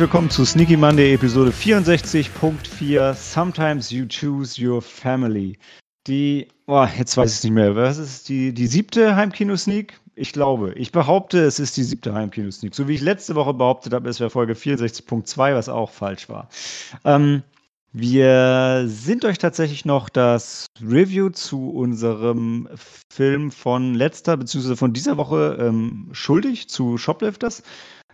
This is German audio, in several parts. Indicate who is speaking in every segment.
Speaker 1: Herzlich willkommen zu Sneaky Monday Episode 64.4 Sometimes You Choose Your Family. Die, oh, jetzt weiß ich es nicht mehr, was ist die, die siebte Heimkino-Sneak? Ich glaube, ich behaupte, es ist die siebte Heimkino-Sneak. So wie ich letzte Woche behauptet habe, es wäre Folge 64.2, was auch falsch war. Ähm, wir sind euch tatsächlich noch das Review zu unserem Film von letzter bzw. von dieser Woche ähm, schuldig, zu Shoplifters.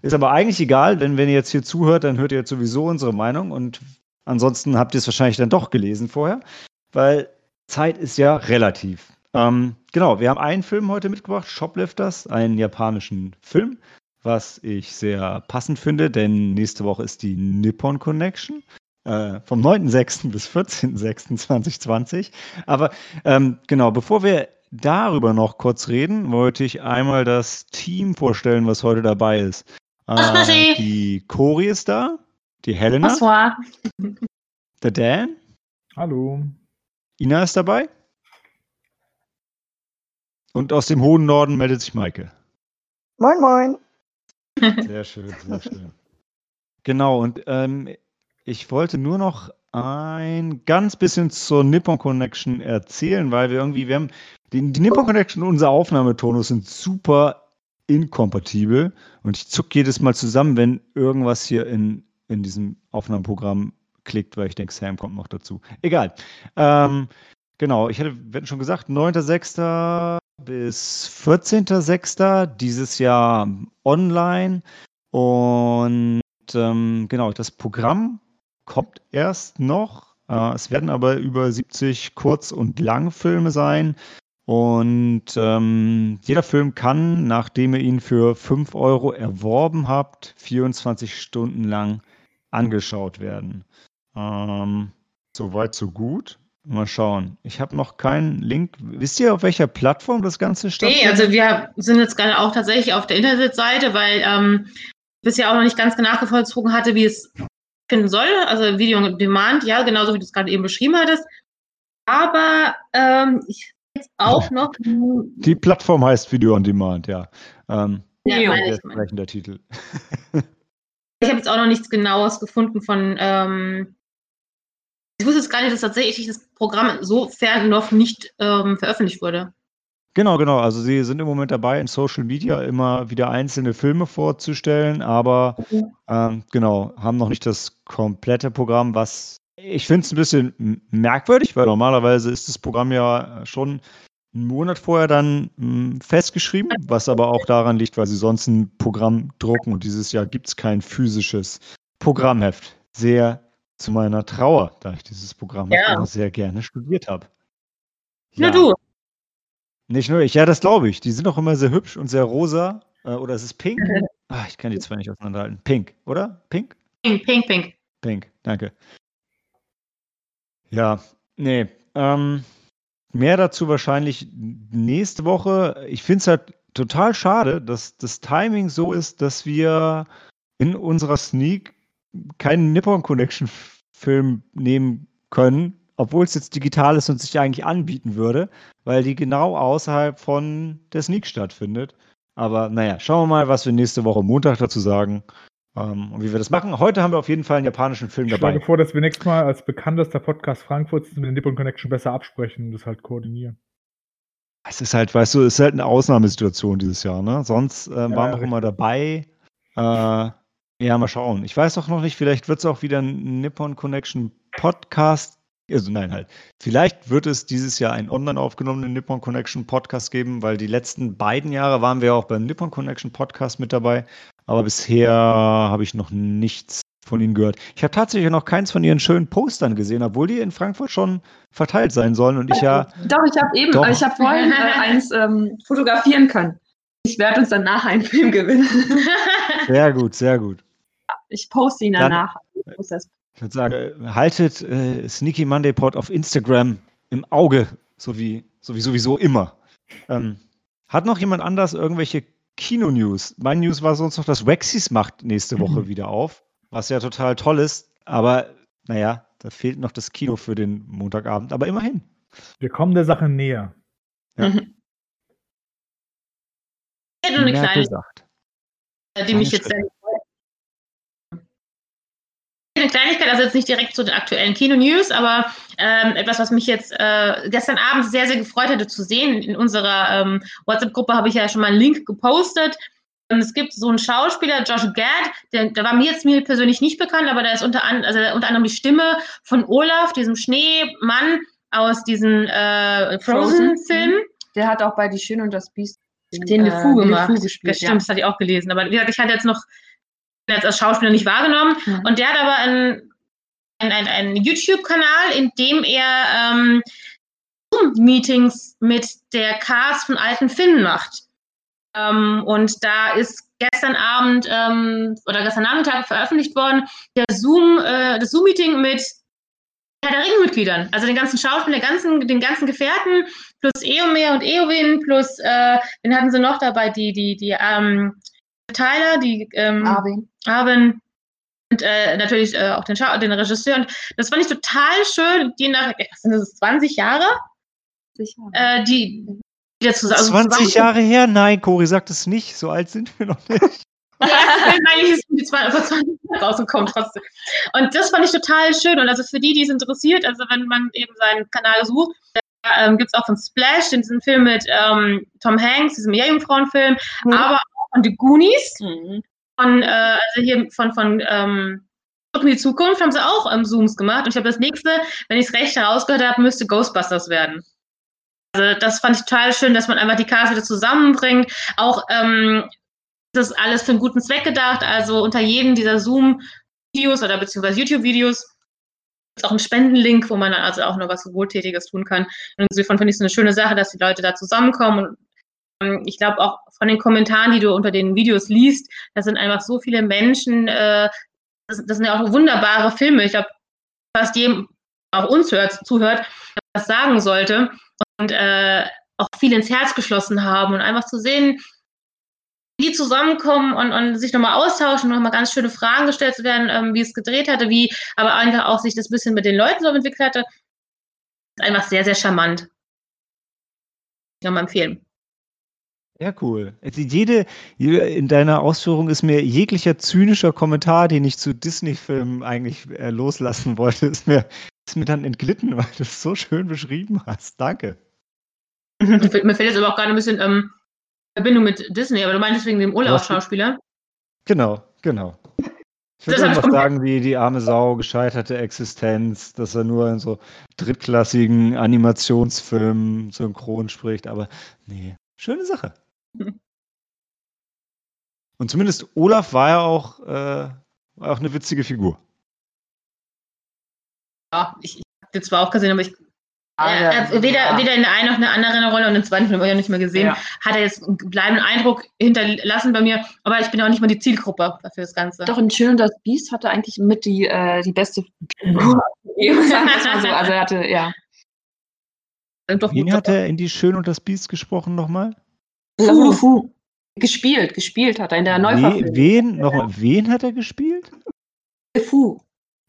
Speaker 1: Ist aber eigentlich egal, denn wenn ihr jetzt hier zuhört, dann hört ihr jetzt sowieso unsere Meinung und ansonsten habt ihr es wahrscheinlich dann doch gelesen vorher, weil Zeit ist ja relativ. Ähm, genau, wir haben einen Film heute mitgebracht, Shoplifters, einen japanischen Film, was ich sehr passend finde, denn nächste Woche ist die Nippon Connection äh, vom 9.6. bis 14.6.2020. Aber ähm, genau, bevor wir darüber noch kurz reden, wollte ich einmal das Team vorstellen, was heute dabei ist. Äh, die Cori ist da, die Helena.
Speaker 2: Bonsoir.
Speaker 1: Der Dan.
Speaker 3: Hallo.
Speaker 1: Ina ist dabei. Und aus dem hohen Norden meldet sich Maike.
Speaker 4: Moin, moin.
Speaker 1: Sehr schön, sehr schön. Genau, und ähm, ich wollte nur noch ein ganz bisschen zur Nippon Connection erzählen, weil wir irgendwie, wir haben die, die Nippon Connection und unser Aufnahmetonus sind super inkompatibel und ich zucke jedes Mal zusammen, wenn irgendwas hier in, in diesem Aufnahmeprogramm klickt, weil ich denke, Sam kommt noch dazu. Egal. Ähm, genau, ich hatte schon gesagt, 9.6. bis 14.6. dieses Jahr online und ähm, genau, das Programm kommt erst noch. Äh, es werden aber über 70 Kurz- und Langfilme sein. Und ähm, jeder Film kann, nachdem ihr ihn für 5 Euro erworben habt, 24 Stunden lang angeschaut werden. Ähm, Soweit, so gut. Mal schauen. Ich habe noch keinen Link. Wisst ihr, auf welcher Plattform das Ganze
Speaker 2: stattfindet? Nee, also wir sind jetzt gerade auch tatsächlich auf der Internetseite, weil ähm, bisher auch noch nicht ganz genau nachgevollzogen hatte, wie es finden soll. Also Video on Demand, ja, genauso wie du es gerade eben beschrieben hattest. Aber ähm, ich jetzt auch noch.
Speaker 1: Die Plattform heißt Video on Demand, ja. Ähm,
Speaker 2: ja,
Speaker 1: meine ich, meine. der Titel.
Speaker 2: ich habe jetzt auch noch nichts Genaues gefunden von. Ähm, ich wusste jetzt gar nicht, dass tatsächlich das Programm sofern noch nicht ähm, veröffentlicht wurde.
Speaker 1: Genau, genau. Also sie sind im Moment dabei, in Social Media immer wieder einzelne Filme vorzustellen, aber ähm, genau, haben noch nicht das komplette Programm, was ich finde es ein bisschen merkwürdig, weil normalerweise ist das Programm ja schon einen Monat vorher dann mh, festgeschrieben, was aber auch daran liegt, weil sie sonst ein Programm drucken und dieses Jahr gibt es kein physisches Programmheft. Sehr zu meiner Trauer, da ich dieses Programm ja. sehr gerne studiert habe.
Speaker 2: Ja. Nur du.
Speaker 1: Nicht nur ich, ja, das glaube ich. Die sind auch immer sehr hübsch und sehr rosa. Äh, oder ist es pink? Ach, ich kann die zwei nicht auseinanderhalten. Pink, oder? Pink?
Speaker 2: Pink, pink, pink.
Speaker 1: Pink, danke. Ja, nee. Ähm, mehr dazu wahrscheinlich nächste Woche. Ich finde es halt total schade, dass das Timing so ist, dass wir in unserer Sneak keinen Nippon Connection Film nehmen können, obwohl es jetzt digital ist und sich eigentlich anbieten würde, weil die genau außerhalb von der Sneak stattfindet. Aber naja, schauen wir mal, was wir nächste Woche Montag dazu sagen ähm, und wie wir das machen. Heute haben wir auf jeden Fall einen japanischen Film
Speaker 3: ich
Speaker 1: dabei.
Speaker 3: Ich schlage vor, dass wir nächstes Mal als bekanntester Podcast Frankfurts mit den Nippon Connection besser absprechen und das halt koordinieren.
Speaker 1: Es ist halt, weißt du, es ist halt eine Ausnahmesituation dieses Jahr, ne? Sonst äh, waren ja, wir auch immer dabei. Äh, ja, mal schauen. Ich weiß auch noch nicht, vielleicht wird es auch wieder ein Nippon Connection Podcast also nein, halt. Vielleicht wird es dieses Jahr einen online aufgenommenen Nippon Connection Podcast geben, weil die letzten beiden Jahre waren wir auch beim Nippon Connection Podcast mit dabei. Aber bisher habe ich noch nichts von ihnen gehört. Ich habe tatsächlich noch keins von ihren schönen Postern gesehen, obwohl die in Frankfurt schon verteilt sein sollen und ich ja.
Speaker 4: Doch, ich habe eben, doch. ich habe vorhin äh, eins ähm, fotografieren können. Ich werde uns dann nachher einen Film gewinnen.
Speaker 1: sehr gut, sehr gut.
Speaker 4: Ich poste ihn danach. Dann,
Speaker 1: ich würde sagen, haltet äh, Sneaky Monday Pod auf Instagram im Auge, so wie, so wie sowieso immer. Ähm, hat noch jemand anders irgendwelche Kino-News? Mein News war sonst noch, dass Waxys macht nächste Woche mhm. wieder auf, was ja total toll ist. Aber naja, da fehlt noch das Kino für den Montagabend. Aber immerhin.
Speaker 3: Wir kommen der Sache näher.
Speaker 2: Ja. Mhm. Ich hätte nur eine kleine, die mich jetzt eine Kleinigkeit, also jetzt nicht direkt zu den aktuellen Kino-News, aber ähm, etwas, was mich jetzt äh, gestern Abend sehr, sehr gefreut hatte zu sehen. In unserer ähm, WhatsApp-Gruppe habe ich ja schon mal einen Link gepostet. Und es gibt so einen Schauspieler, Josh Gad, der, der war mir jetzt mir persönlich nicht bekannt, aber der ist unter, an, also unter anderem die Stimme von Olaf, diesem Schneemann aus diesem äh, Frozen-Film.
Speaker 4: Mhm. Der hat auch bei Die Schöne und das Biest
Speaker 2: den
Speaker 4: äh,
Speaker 2: gemacht.
Speaker 4: LeFou gespielt.
Speaker 2: Das stimmt, das hatte ich auch gelesen. Aber wie gesagt, ich hatte jetzt noch jetzt als Schauspieler nicht wahrgenommen.
Speaker 4: Mhm.
Speaker 2: Und der hat aber einen, einen, einen, YouTube-Kanal, in dem er ähm, Zoom-Meetings mit der Cast von alten Filmen macht. Ähm, und da ist gestern Abend ähm, oder gestern Nachmittag veröffentlicht worden der Zoom, äh, das Zoom-Meeting mit Herr der Ringe-Mitgliedern, also den ganzen Schauspielern, den ganzen, den ganzen Gefährten, plus Eomer und Eowyn, plus, äh, wen hatten sie noch dabei, die, die, die, ähm, Tyler, die, ähm,
Speaker 4: Arwen.
Speaker 2: Arwen und äh, natürlich äh, auch den, Schau den Regisseur. Und das fand ich total schön, die nach, was sind das, 20 Jahre,
Speaker 4: Sicher.
Speaker 2: äh, die, die dazu also
Speaker 1: 20
Speaker 2: zusammen-
Speaker 1: Jahre her? Nein, Cori sagt es nicht. So alt sind wir noch nicht.
Speaker 2: Ja, eigentlich ist die zwei, vor 20 Jahren rausgekommen trotzdem. Und das fand ich total schön. Und also für die, die es interessiert, also wenn man eben seinen Kanal sucht, da ähm, gibt es auch von Splash, diesen Film mit ähm, Tom Hanks, diesem Meerjungfrauenfilm,
Speaker 4: Mhm.
Speaker 2: aber von The Goonies,
Speaker 4: Mhm.
Speaker 2: von, äh, also hier von, von ähm, in die Zukunft haben sie auch ähm, Zooms gemacht. Und ich glaube, das nächste, wenn ich es recht herausgehört habe, müsste Ghostbusters werden. Also das fand ich total schön, dass man einfach die Cast wieder zusammenbringt. Auch ähm, das ist alles für einen guten Zweck gedacht. Also unter jedem dieser Zoom-Videos oder beziehungsweise YouTube-Videos ist auch ein Spendenlink, wo man dann also auch noch was Wohltätiges tun kann. Und insofern finde ich es eine schöne Sache, dass die Leute da zusammenkommen. Und ähm, ich glaube auch von den Kommentaren, die du unter den Videos liest, da sind einfach so viele Menschen, äh, das, das sind ja auch wunderbare Filme. Ich glaube, fast jedem, auch uns hört, zuhört, was sagen sollte und äh, auch viel ins Herz geschlossen haben und einfach zu sehen, wie die zusammenkommen und, und sich nochmal austauschen, nochmal ganz schöne Fragen gestellt zu werden, ähm, wie es gedreht hatte, wie aber einfach auch sich das bisschen mit den Leuten so entwickelt hatte. Ist einfach sehr, sehr charmant. Ich kann mal empfehlen.
Speaker 1: Ja, cool. Also jede, in deiner Ausführung ist mir jeglicher zynischer Kommentar, den ich zu Disney-Filmen eigentlich äh, loslassen wollte, ist mir, ist mir dann entglitten, weil du es so schön beschrieben hast. Danke.
Speaker 2: Mir fällt jetzt aber auch gerade ein bisschen ähm, Verbindung mit Disney, aber du meintest wegen dem Olaf-Schauspieler.
Speaker 1: Genau, genau. Ich würde einfach sagen, wie die arme Sau, gescheiterte Existenz, dass er nur in so drittklassigen Animationsfilmen synchron spricht, aber nee, schöne Sache. Und zumindest Olaf war ja auch, äh, war auch eine witzige Figur.
Speaker 2: Ja, ich, ich habe den zwar auch gesehen, aber ich
Speaker 4: Ah,
Speaker 2: äh,
Speaker 4: ja,
Speaker 2: äh, weder,
Speaker 4: ja.
Speaker 2: weder in der einen noch in der anderen Rolle und im zweiten Film habe ich auch nicht mehr gesehen,
Speaker 4: Ja.
Speaker 2: hat er jetzt einen bleibenden Eindruck hinterlassen bei mir, aber ich bin auch nicht mal die Zielgruppe für das Ganze.
Speaker 4: Doch in Schön und das Biest hatte eigentlich mit die, äh, die beste Figur. So. Also er hatte, ja.
Speaker 2: Doch
Speaker 1: Wen hat er in die Schön und das Biest gesprochen nochmal?
Speaker 4: Fu. Fu. Gespielt, gespielt hat er in der
Speaker 1: We
Speaker 4: Neuverfilmung.
Speaker 1: wen, nochmal, wen hat er gespielt?
Speaker 4: Fu.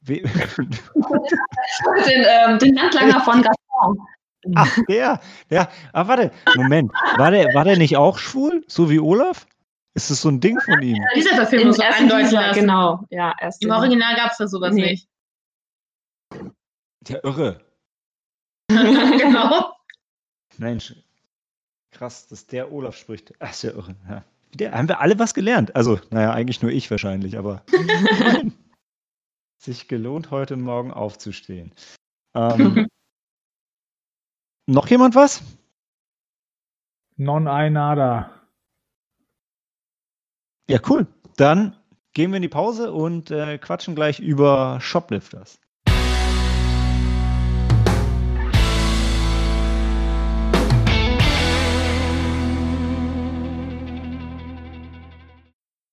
Speaker 1: We
Speaker 4: Den, ähm, den Handlanger von Gaston.
Speaker 1: Ach, der, der. Ah, warte, Moment. War der, war der nicht auch schwul? So wie Olaf? Ist das so ein Ding von ihm?
Speaker 2: Dieser Verfilmung so andeuten lassen.
Speaker 4: genau. Ja, erst
Speaker 2: Im Original gab es da sowas
Speaker 4: Nee.
Speaker 2: nicht.
Speaker 1: Der Irre.
Speaker 2: genau.
Speaker 1: Mensch. Krass, dass der Olaf spricht. Ach, ist ja irre. Ja. Der, haben wir alle was gelernt? Also, naja, eigentlich nur ich wahrscheinlich, aber sich gelohnt, heute Morgen aufzustehen. Ähm, noch jemand was?
Speaker 3: Non ein nada.
Speaker 1: Ja, cool. Dann gehen wir in die Pause und äh, quatschen gleich über Shoplifters.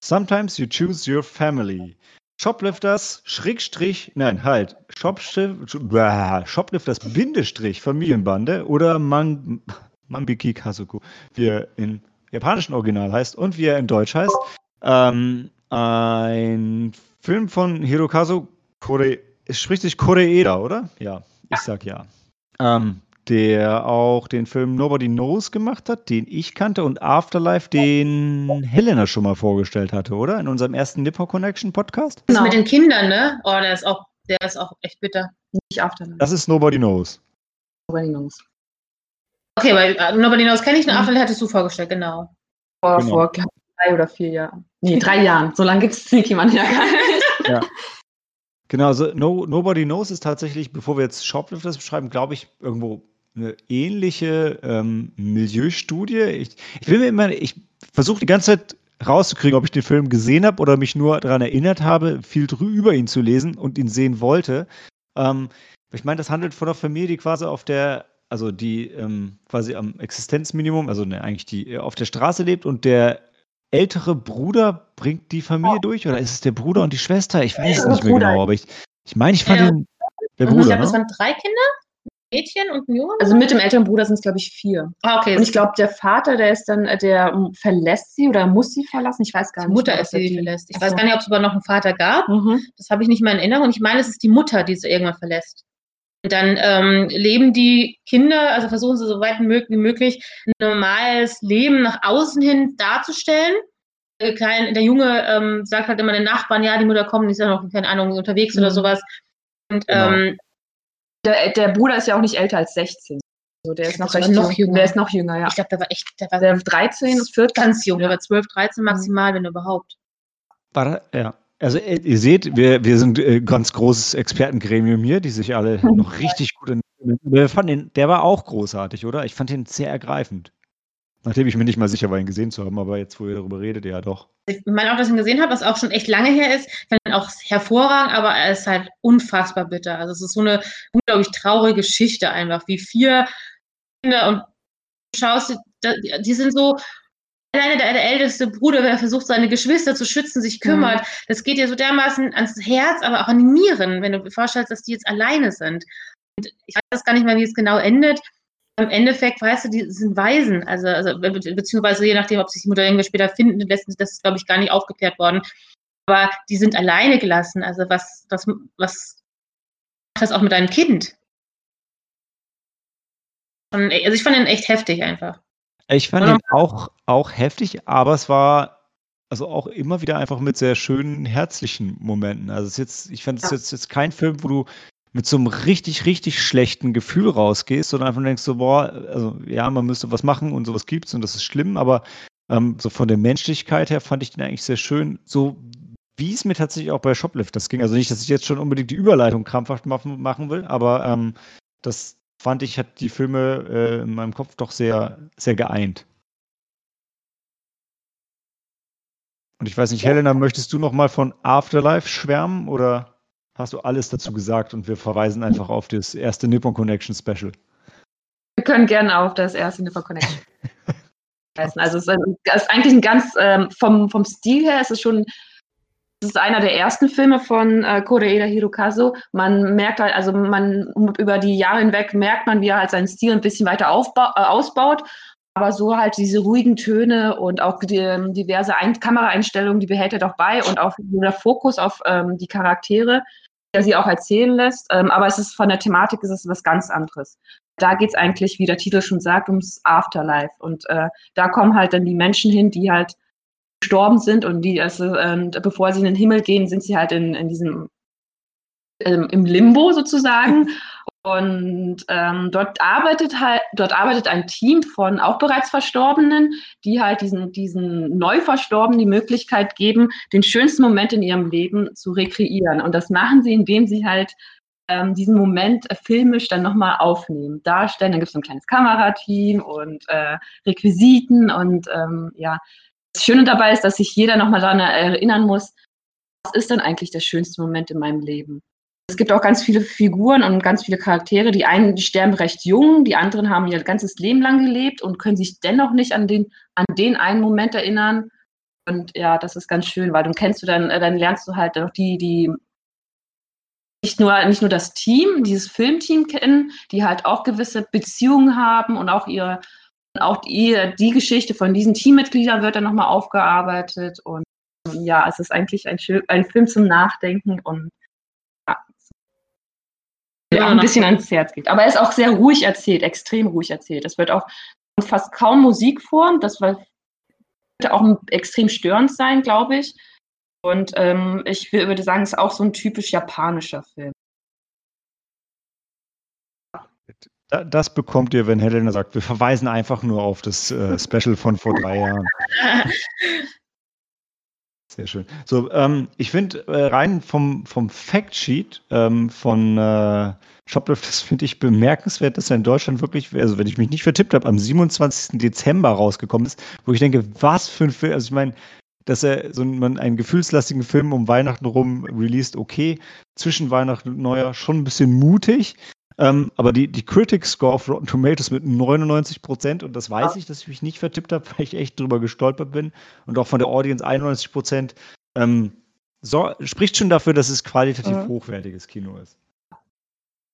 Speaker 1: Sometimes you choose your family. Shoplifters, Schrägstrich, nein, halt, Shoplifters, Bindestrich, Familienbande oder Man, Mambiki Kazuko, wie er im japanischen Original heißt und wie er in Deutsch heißt. Ähm, ein Film von Hirokazu Kore, es spricht sich Koreeda, oder? Ja, ich sag ja. Ähm, der auch den Film Nobody Knows gemacht hat, den ich kannte, und Afterlife, den Helena schon mal vorgestellt hatte, oder? In unserem ersten Nipper Connection Podcast?
Speaker 2: Das
Speaker 4: Genau.
Speaker 2: mit den Kindern, ne? Oh, der ist auch, der ist auch echt bitter.
Speaker 4: Nicht Afterlife.
Speaker 1: Das ist Nobody Knows.
Speaker 4: Nobody knows.
Speaker 2: Okay, weil äh, Nobody Knows kenne ich, eine
Speaker 4: Mhm.
Speaker 2: Afterlife hattest du vorgestellt, genau.
Speaker 4: Vor,
Speaker 1: Genau.
Speaker 4: vor drei oder vier Jahren. Nee, drei Jahren. So lange gibt es Sneaky Man ja gar nicht.
Speaker 1: Genau, also no, Nobody Knows ist tatsächlich, bevor wir jetzt Shoplifters beschreiben, glaube ich, irgendwo eine ähnliche ähm, Milieustudie. Ich, ich will mir immer, ich versuche die ganze Zeit rauszukriegen, ob ich den Film gesehen habe oder mich nur daran erinnert habe, viel über ihn zu lesen und ihn sehen wollte. Ähm, ich meine, das handelt von einer Familie, die quasi auf der, also die ähm, quasi am Existenzminimum, also ne, eigentlich die äh, auf der Straße lebt und der ältere Bruder bringt die Familie durch oder ist es der Bruder und die Schwester? Ich weiß es nicht mehr
Speaker 4: Bruder.
Speaker 1: genau, aber ich, ich meine, ich fand
Speaker 2: Ja.
Speaker 1: den der
Speaker 2: ich
Speaker 1: Bruder.
Speaker 2: glaube, das
Speaker 1: Ne?
Speaker 2: waren drei Kinder, Mädchen und ein Junge.
Speaker 4: Also mit dem älteren Bruder sind es, glaube ich, vier.
Speaker 2: ah, okay.
Speaker 4: Und ich glaube, der Vater, der ist dann, äh, der ähm, verlässt sie oder muss sie verlassen. Ich weiß gar
Speaker 2: die
Speaker 4: nicht.
Speaker 2: Mutter ist
Speaker 4: ob
Speaker 2: die,
Speaker 4: er
Speaker 2: verlässt. Ich
Speaker 4: Ach
Speaker 2: weiß gar nicht, ob es aber noch einen Vater gab.
Speaker 4: Mhm.
Speaker 2: Das habe ich nicht mehr in Erinnerung. Ich meine, es ist die Mutter, die sie irgendwann verlässt. Und dann ähm, leben die Kinder, also versuchen sie so weit wie möglich ein normales Leben nach außen hin darzustellen. Der, Kleine, der Junge ähm, sagt halt immer den Nachbarn, ja, die Mutter kommt, die ist ja noch, keine Ahnung, unterwegs oder
Speaker 4: Mhm.
Speaker 2: sowas. Und
Speaker 1: Genau.
Speaker 2: ähm,
Speaker 4: Der, der Bruder ist ja auch nicht älter als 16. Also der ist noch recht
Speaker 2: noch
Speaker 4: jung.
Speaker 2: jünger.
Speaker 4: Der ist noch jünger, ja.
Speaker 2: ich glaube, der war echt, der war
Speaker 4: Der 13 ist 14.
Speaker 2: ganz jung, der war 12, 13 maximal, wenn überhaupt.
Speaker 1: War ja. Also äh, ihr seht, wir, wir sind äh, ganz großes Expertengremium hier, die sich alle noch richtig gut in. Wir fanden den, der war auch großartig, oder? Ich fand den sehr ergreifend. Nachdem ich mir nicht mal sicher war, ihn gesehen zu haben, aber jetzt, wo ihr darüber redet, ja doch.
Speaker 2: Ich meine auch, dass ich ihn gesehen habe, was auch schon echt lange her ist. Ihn auch hervorragend, aber er ist halt unfassbar bitter. Also es ist so eine unglaublich traurige Geschichte einfach, wie vier Kinder und du schaust, die, sind so, alleine der, der älteste Bruder, der versucht, seine Geschwister zu schützen, sich kümmert. Das geht dir so dermaßen ans Herz, aber auch an die Nieren, wenn du dir vorstellst, dass die jetzt alleine sind. Und ich weiß gar nicht mehr, wie es genau endet. Im Endeffekt, weißt du, die sind Waisen, also, also be be- beziehungsweise je nachdem, ob sich die Mutter irgendwie später finden lässt, das ist, glaube ich, gar nicht aufgeklärt worden. Aber die sind alleine gelassen. Also was, was, was macht das auch mit deinem Kind? Und, Also ich fand den echt heftig einfach.
Speaker 1: Ich fand ihn auch, auch heftig, aber es war also auch immer wieder einfach mit sehr schönen, herzlichen Momenten. Also es ist jetzt, ich fand es
Speaker 4: Ja.
Speaker 1: jetzt, jetzt kein Film, wo du mit so einem richtig, richtig schlechten Gefühl rausgehst, sondern einfach denkst so, boah, also ja, man müsste was machen und sowas gibt's und das ist schlimm, aber ähm, so von der Menschlichkeit her fand ich den eigentlich sehr schön, so wie es mir tatsächlich auch bei Shoplifters ging. Also nicht, dass ich jetzt schon unbedingt die Überleitung krampfhaft machen, machen will, aber ähm, das fand ich, hat die Filme äh, in meinem Kopf doch sehr, sehr geeint. Und ich weiß nicht, Helena, möchtest du noch mal von Afterlife schwärmen oder hast du alles dazu gesagt und wir verweisen einfach auf das erste Nippon Connection Special?
Speaker 4: Wir können gerne auf das erste Nipper Connection. verweisen. also es ist, eigentlich ein ganz, ähm, vom, vom Stil her ist es schon, es ist einer der ersten Filme von äh, Koreeda Hirokazu. Man merkt halt, also man über die Jahre hinweg merkt man, wie er halt seinen Stil ein bisschen weiter äh, ausbaut. Aber so halt diese ruhigen Töne und auch die, ähm, diverse Ein Kameraeinstellungen, die behält er doch bei und auch der Fokus auf ähm, die Charaktere, der sie auch erzählen lässt. Ähm, aber es ist von der Thematik ist es was ganz anderes da geht es eigentlich, wie der Titel schon sagt, ums Afterlife. Und äh, da kommen halt dann die Menschen hin, die halt gestorben sind und die, also, ähm, bevor sie in den Himmel gehen, sind sie halt in, in diesem ähm, im Limbo sozusagen. Und ähm, dort arbeitet halt, dort arbeitet ein Team von auch bereits Verstorbenen, die halt diesen, diesen Neuverstorbenen die Möglichkeit geben, den schönsten Moment in ihrem Leben zu rekreieren. Und das machen sie, indem sie halt ähm, diesen Moment äh, filmisch dann nochmal aufnehmen, darstellen. Dann gibt es so ein kleines Kamerateam und äh, Requisiten und ähm, ja. Das Schöne dabei ist, dass sich jeder nochmal daran erinnern muss, was ist denn eigentlich der schönste Moment in meinem Leben? Es gibt auch ganz viele Figuren und ganz viele Charaktere. Die einen, die sterben recht jung, die anderen haben ihr ganzes Leben lang gelebt und können sich dennoch nicht an den, an den einen Moment erinnern. Und ja, das ist ganz schön, weil dann kennst du dann, äh, dann lernst du halt auch die, die nicht nur, nicht nur das Team, dieses Filmteam kennen, die halt auch gewisse Beziehungen haben und auch ihre, auch die, die Geschichte von diesen Teammitgliedern wird dann nochmal aufgearbeitet. Und ja, es ist eigentlich ein, ein Film zum Nachdenken und ja, ein bisschen ans Herz geht. Aber er ist auch sehr ruhig erzählt, extrem ruhig erzählt. Es wird auch fast kaum Musik vor. Das wird auch extrem störend sein, glaube ich. Und ähm, ich würde sagen, es ist auch so ein typisch japanischer Film.
Speaker 1: Das bekommt ihr, wenn Helena sagt, wir verweisen einfach nur auf das äh, Special von vor drei Jahren. Sehr schön. So, ähm, ich finde äh, rein vom, vom Factsheet ähm, von äh, Shoplift, das finde ich bemerkenswert, dass er in Deutschland wirklich, also wenn ich mich nicht vertippt habe, am 27. Dezember rausgekommen ist, wo ich denke, was für ein Film, also ich meine, dass er so einen, einen gefühlslastigen Film um Weihnachten rum released, okay. Zwischen Weihnachten und Neujahr schon ein bisschen mutig. Ähm, aber die, die Critic Score auf Rotten Tomatoes mit 99 Prozent, und das weiß ich, dass ich mich nicht vertippt habe, weil ich echt drüber gestolpert bin, und auch von der Audience 91 Prozent, ähm, so, spricht schon dafür, dass es qualitativ mhm. hochwertiges Kino ist.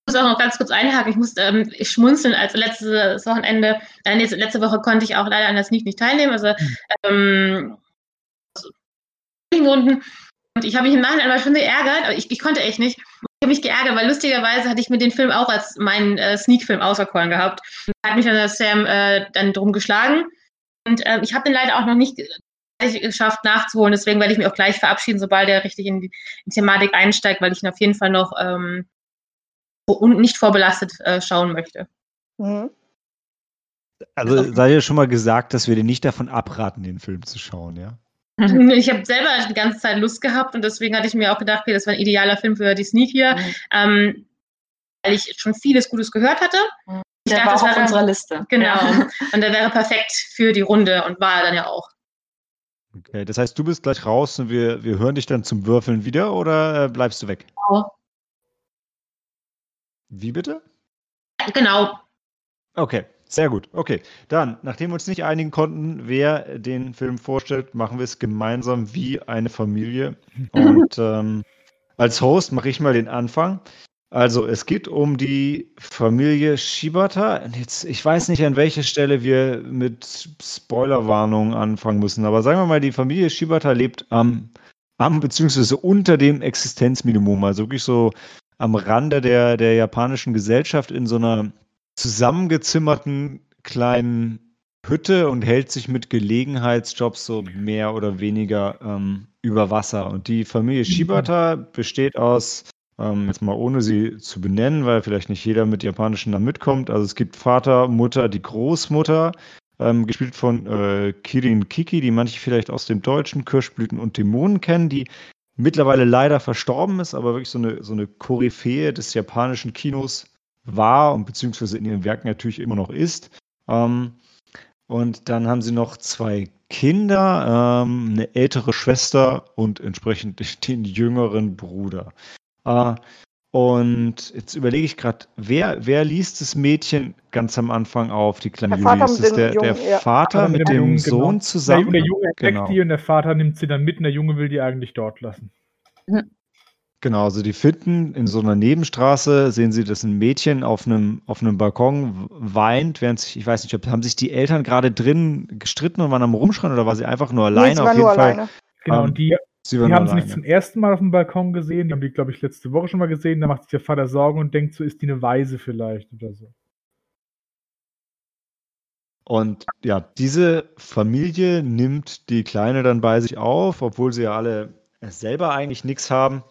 Speaker 2: Ich muss auch noch ganz kurz einhaken. Ich musste ähm, ich schmunzeln, als letztes Wochenende, äh, letzte Woche konnte ich auch leider an der Sneak nicht teilnehmen. Also, mhm. ähm, Gründen. Und ich habe mich im Nachhinein aber schon geärgert, aber ich, ich konnte echt nicht. Ich habe mich geärgert, weil lustigerweise hatte ich mir den Film auch als meinen äh, Sneak-Film auserkoren gehabt. Da hat mich dann Sam äh, dann drum geschlagen. Und äh, ich habe den leider auch noch nicht geschafft nachzuholen. Deswegen werde ich mich auch gleich verabschieden, sobald er richtig in die, in die Thematik einsteigt, weil ich ihn auf jeden Fall noch ähm, nicht vorbelastet äh, schauen möchte. Mhm.
Speaker 1: Also sei ja schon mal gesagt, dass wir dir nicht davon abraten, den Film zu schauen, ja?
Speaker 2: Ich habe selber die ganze Zeit Lust gehabt und deswegen hatte ich mir auch gedacht, okay, das war ein idealer Film für die Sneak hier, mhm. ähm, weil ich schon vieles Gutes gehört hatte.
Speaker 4: Mhm. Ich der dachte, war auch auf wäre, unserer Liste.
Speaker 2: Genau. Ja. Und der wäre perfekt für die Runde und war er dann ja auch.
Speaker 1: Okay, das heißt, du bist gleich raus und wir, wir hören dich dann zum Würfeln wieder oder äh, bleibst du weg? Genau. Wie bitte?
Speaker 2: Genau.
Speaker 1: Okay. Sehr gut. Okay. Dann, nachdem wir uns nicht einigen konnten, wer den Film vorstellt, machen wir es gemeinsam wie eine Familie. Und ähm, als Host mache ich mal den Anfang. Also, es geht um die Familie Shibata. Jetzt, ich weiß nicht, an welcher Stelle wir mit Spoilerwarnungen anfangen müssen, aber sagen wir mal, die Familie Shibata lebt am, am beziehungsweise unter dem Existenzminimum, also wirklich so am Rande der, der japanischen Gesellschaft in so einer zusammengezimmerten kleinen Hütte und hält sich mit Gelegenheitsjobs so mehr oder weniger ähm, über Wasser. Und die Familie mhm. Shibata besteht aus, ähm, jetzt mal ohne sie zu benennen, weil vielleicht nicht jeder mit japanischen Namen mitkommt. Also es gibt Vater, Mutter, die Großmutter, ähm, gespielt von äh, Kirin Kiki, die manche vielleicht aus dem deutschen Kirschblüten und Dämonen kennen, die mittlerweile leider verstorben ist, aber wirklich so eine, so eine Koryphäe des japanischen Kinos war und beziehungsweise in ihren Werken natürlich immer noch ist. Ähm, und dann haben sie noch zwei Kinder, ähm, eine ältere Schwester und entsprechend den jüngeren Bruder. Äh, und jetzt überlege ich gerade, wer, wer liest das Mädchen ganz am Anfang auf, die kleine der Julie? Ist das der, Jungen, der Vater ja. mit, mit dem Jungen, Sohn genau. zusammen?
Speaker 3: Der, der Junge entdeckt genau. die und der Vater nimmt sie dann mit und der Junge will die eigentlich dort lassen.
Speaker 1: Mhm. Genau, also die finden in so einer Nebenstraße, sehen sie, dass ein Mädchen auf einem, auf einem Balkon weint, während sich, ich weiß nicht, haben sich die Eltern gerade drin gestritten und waren am Rumschreien oder war sie einfach nur alleine? Nee, sie
Speaker 3: auf jeden Fall. Alleine. Genau, und die, die haben sie nicht zum ersten Mal auf dem Balkon gesehen, die haben die, glaube ich, letzte Woche schon mal gesehen. Da macht sich der Vater Sorgen und denkt, so ist die eine Weise vielleicht oder so.
Speaker 1: Und ja, diese Familie nimmt die Kleine dann bei sich auf, obwohl sie ja alle selber eigentlich nichts haben.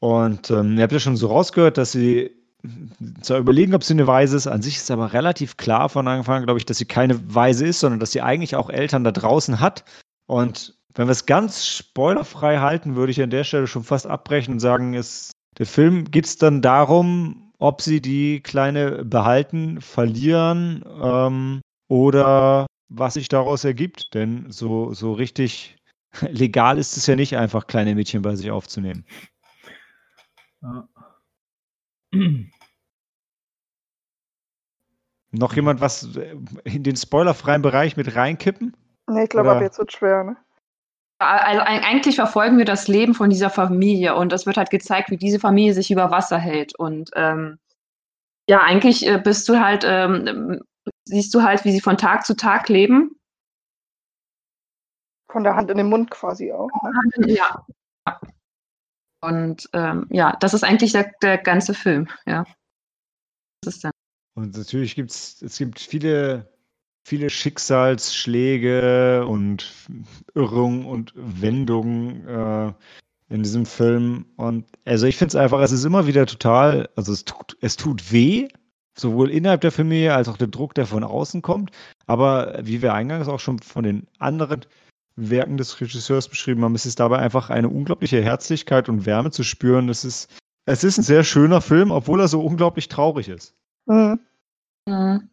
Speaker 1: Und ähm, ihr habt ja schon so rausgehört, dass sie zwar überlegen, ob sie eine Weise ist. An sich ist aber relativ klar von Anfang an, glaube ich, dass sie keine Weise ist, sondern dass sie eigentlich auch Eltern da draußen hat. Und wenn wir es ganz spoilerfrei halten, würde ich an der Stelle schon fast abbrechen und sagen, es, der Film geht es dann darum, ob sie die Kleine behalten, verlieren ähm, oder was sich daraus ergibt. Denn so, so richtig legal ist es ja nicht, einfach kleine Mädchen bei sich aufzunehmen. Ja. Noch jemand was in den spoilerfreien Bereich mit reinkippen?
Speaker 5: Nee, ich glaube, ab jetzt wird schwer, ne?
Speaker 4: Also eigentlich verfolgen wir das Leben von dieser Familie und es wird halt gezeigt, wie diese Familie sich über Wasser hält. Und ähm, ja, eigentlich äh, bist du halt, ähm, siehst du halt, wie sie von Tag zu Tag leben.
Speaker 5: Von der Hand in den Mund quasi auch.
Speaker 4: Ne? Ja. Und ähm, ja, das ist eigentlich der, der ganze Film, ja.
Speaker 1: Und natürlich gibt es, es gibt viele, viele Schicksalsschläge und Irrungen und Wendungen äh, in diesem Film. Und also ich finde es einfach, es ist immer wieder total, also es tut, es tut weh, sowohl innerhalb der Familie als auch der Druck, der von außen kommt. Aber wie wir eingangs auch schon von den anderen Werken des Regisseurs beschrieben haben, ist es dabei einfach eine unglaubliche Herzlichkeit und Wärme zu spüren. Es ist, es ist ein sehr schöner Film, obwohl er so unglaublich traurig ist. Mhm. Mhm.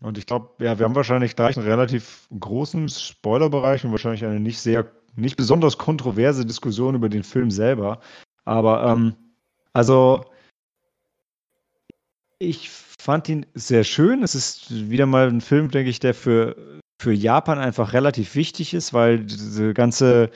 Speaker 1: Und ich glaube, ja, wir haben wahrscheinlich gleich einen relativ großen Spoilerbereich und wahrscheinlich eine nicht sehr, nicht besonders kontroverse Diskussion über den Film selber. Aber ähm, also ich fand ihn sehr schön. Es ist wieder mal ein Film, denke ich, der für, für Japan einfach relativ wichtig ist, weil diese ganze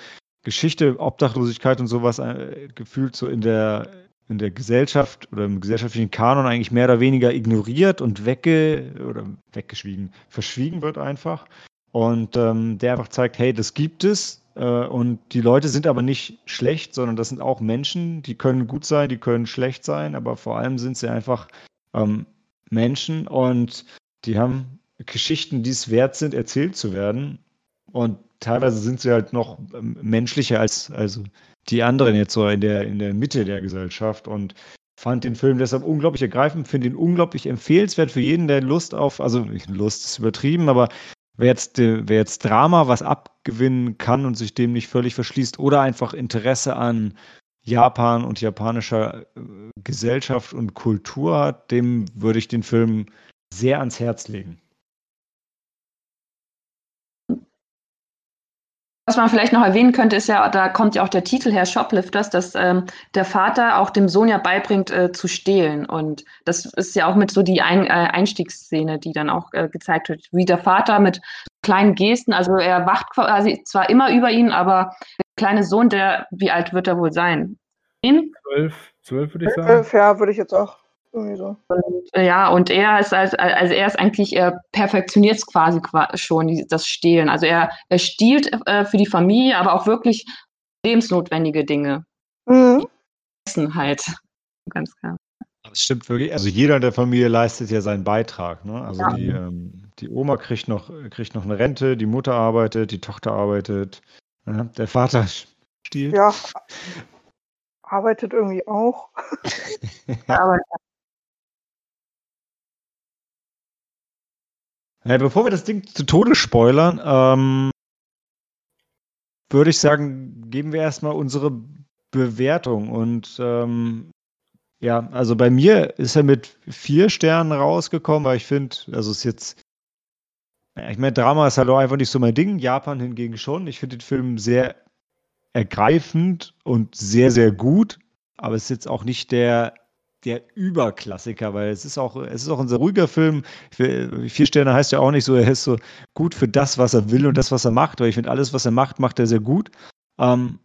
Speaker 1: Geschichte, Obdachlosigkeit und sowas äh, gefühlt so in der, in der Gesellschaft oder im gesellschaftlichen Kanon eigentlich mehr oder weniger ignoriert und wegge oder weggeschwiegen, verschwiegen wird einfach. Und ähm, der einfach zeigt, hey, das gibt es, äh, und die Leute sind aber nicht schlecht, sondern das sind auch Menschen, die können gut sein, die können schlecht sein, aber vor allem sind sie einfach ähm, Menschen und die haben Geschichten, die es wert sind, erzählt zu werden. Und teilweise sind sie halt noch ähm, menschlicher als also die anderen jetzt so in der, in der Mitte der Gesellschaft. Und fand den Film deshalb unglaublich ergreifend, finde ihn unglaublich empfehlenswert für jeden, der Lust auf, also Lust ist übertrieben, aber wer jetzt, wer jetzt Drama was abgewinnen kann und sich dem nicht völlig verschließt oder einfach Interesse an Japan und japanischer äh, Gesellschaft und Kultur hat, dem würde ich den Film sehr ans Herz legen.
Speaker 4: Was man vielleicht noch erwähnen könnte, ist ja, da kommt ja auch der Titel her, Shoplifters, dass ähm, der Vater auch dem Sohn ja beibringt, äh, zu stehlen. Und das ist ja auch mit so die Ein äh, Einstiegsszene, die dann auch äh, gezeigt wird, wie der Vater mit kleinen Gesten, also er wacht quasi zwar immer über ihn, aber der kleine Sohn, der, wie alt wird er wohl sein?
Speaker 3: Zwölf, zwölf würde ich sagen. Zwölf,
Speaker 5: ja, würde ich jetzt auch. Irgendwie so.
Speaker 4: Und, äh, ja, und er ist als, also er ist eigentlich, er perfektioniert es quasi schon, das Stehlen. Also er, er stiehlt äh, für die Familie, aber auch wirklich lebensnotwendige Dinge. Mhm. Essen halt. Ganz klar.
Speaker 1: Das stimmt wirklich. Also jeder in der Familie leistet ja seinen Beitrag. Ne? Also ja. die, ähm, die Oma kriegt noch, kriegt noch eine Rente, die Mutter arbeitet, die Tochter arbeitet, ja, der Vater stiehlt.
Speaker 5: Ja. Arbeitet irgendwie auch.
Speaker 1: ja. Ja, bevor wir das Ding zu Tode spoilern, ähm, würde ich sagen, geben wir erstmal unsere Bewertung. Und ähm, ja, also bei mir ist er mit vier Sternen rausgekommen, weil ich finde, also es ist jetzt, ich meine, Drama ist halt auch einfach nicht so mein Ding, Japan hingegen schon. Ich finde den Film sehr ergreifend und sehr, sehr gut, aber es ist jetzt auch nicht der der Überklassiker, weil es ist auch, es ist auch ein sehr ruhiger Film. Vier Sterne heißt ja auch nicht so, er ist so gut für das, was er will und das, was er macht, weil ich finde, alles, was er macht, macht er sehr gut. Ähm,